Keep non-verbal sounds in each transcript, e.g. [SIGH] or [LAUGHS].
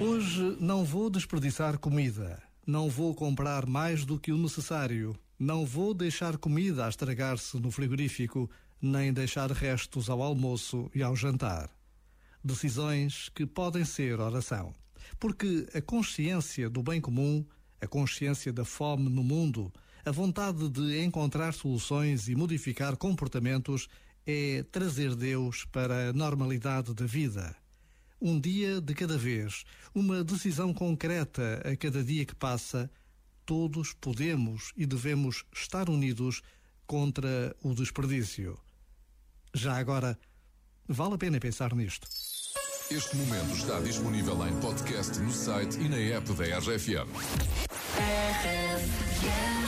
Hoje não vou desperdiçar comida. Não vou comprar mais do que o necessário. Não vou deixar comida a estragar-se no frigorífico, nem deixar restos ao almoço e ao jantar. Decisões que podem ser oração. Porque a consciência do bem comum, a consciência da fome no mundo, a vontade de encontrar soluções e modificar comportamentos é trazer Deus para a normalidade da vida. Um dia de cada vez, uma decisão concreta a cada dia que passa, todos podemos e devemos estar unidos contra o desperdício. Já agora, vale a pena pensar nisto. Este momento está disponível em podcast no site e na app da RFM. Will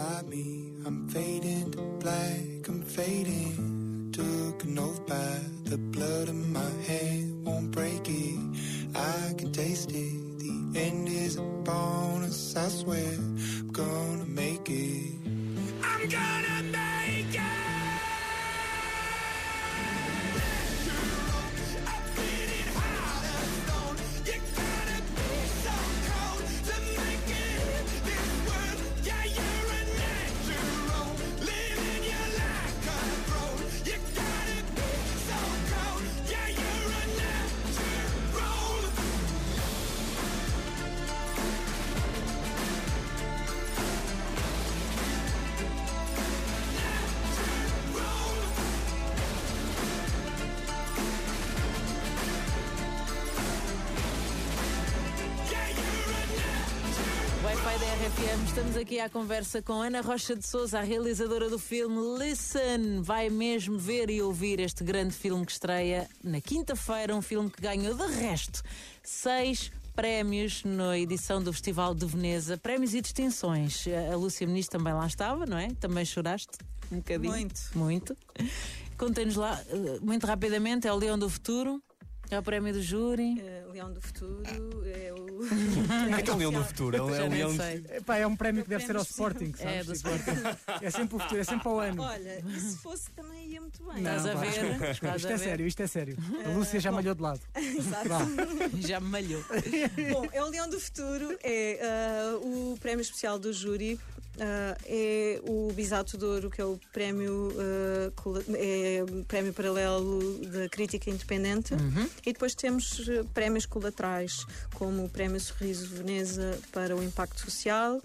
Inside me. I'm fading to black, I'm fading. Took an oath by the blood in my hand, Wi-Fi da RFM, estamos aqui à conversa com Ana Rocha de Souza, a realizadora do filme Listen. Vai mesmo ver e ouvir este grande filme que estreia na quinta-feira, um filme que ganhou de resto seis prémios na edição do Festival de Veneza, prémios e distinções. A Lúcia Muniz também lá estava, não é? Também choraste um bocadinho. Muito. Muito. Contem-nos lá, eh, muito rapidamente, é o Leão do Futuro, é o prémio do júri. Eh, Leão do Futuro é o. É que é o leão do futuro, é [LAUGHS] é [LAUGHS] Já um nem leão. sei. Epá, é um prémio que deve ser ao Sporting, sabes? É, do Sporting. É sempre o futuro, é sempre ao ano. Olha, e se fosse também ia muito bem. Estás a ver? Estás Isto a é ver? sério, isto é sério. [LAUGHS] A Lúcia já malhou de lado. Exato. Já me malhou. Bom, é o Leão do Futuro, é ah, o prémio especial do júri, ah, é o Bisato de Ouro, que é o prémio, cola- é prémio paralelo da crítica independente, e depois temos ah, prémios colaterais, como o prémio Sorriso Veneza para o impacto social.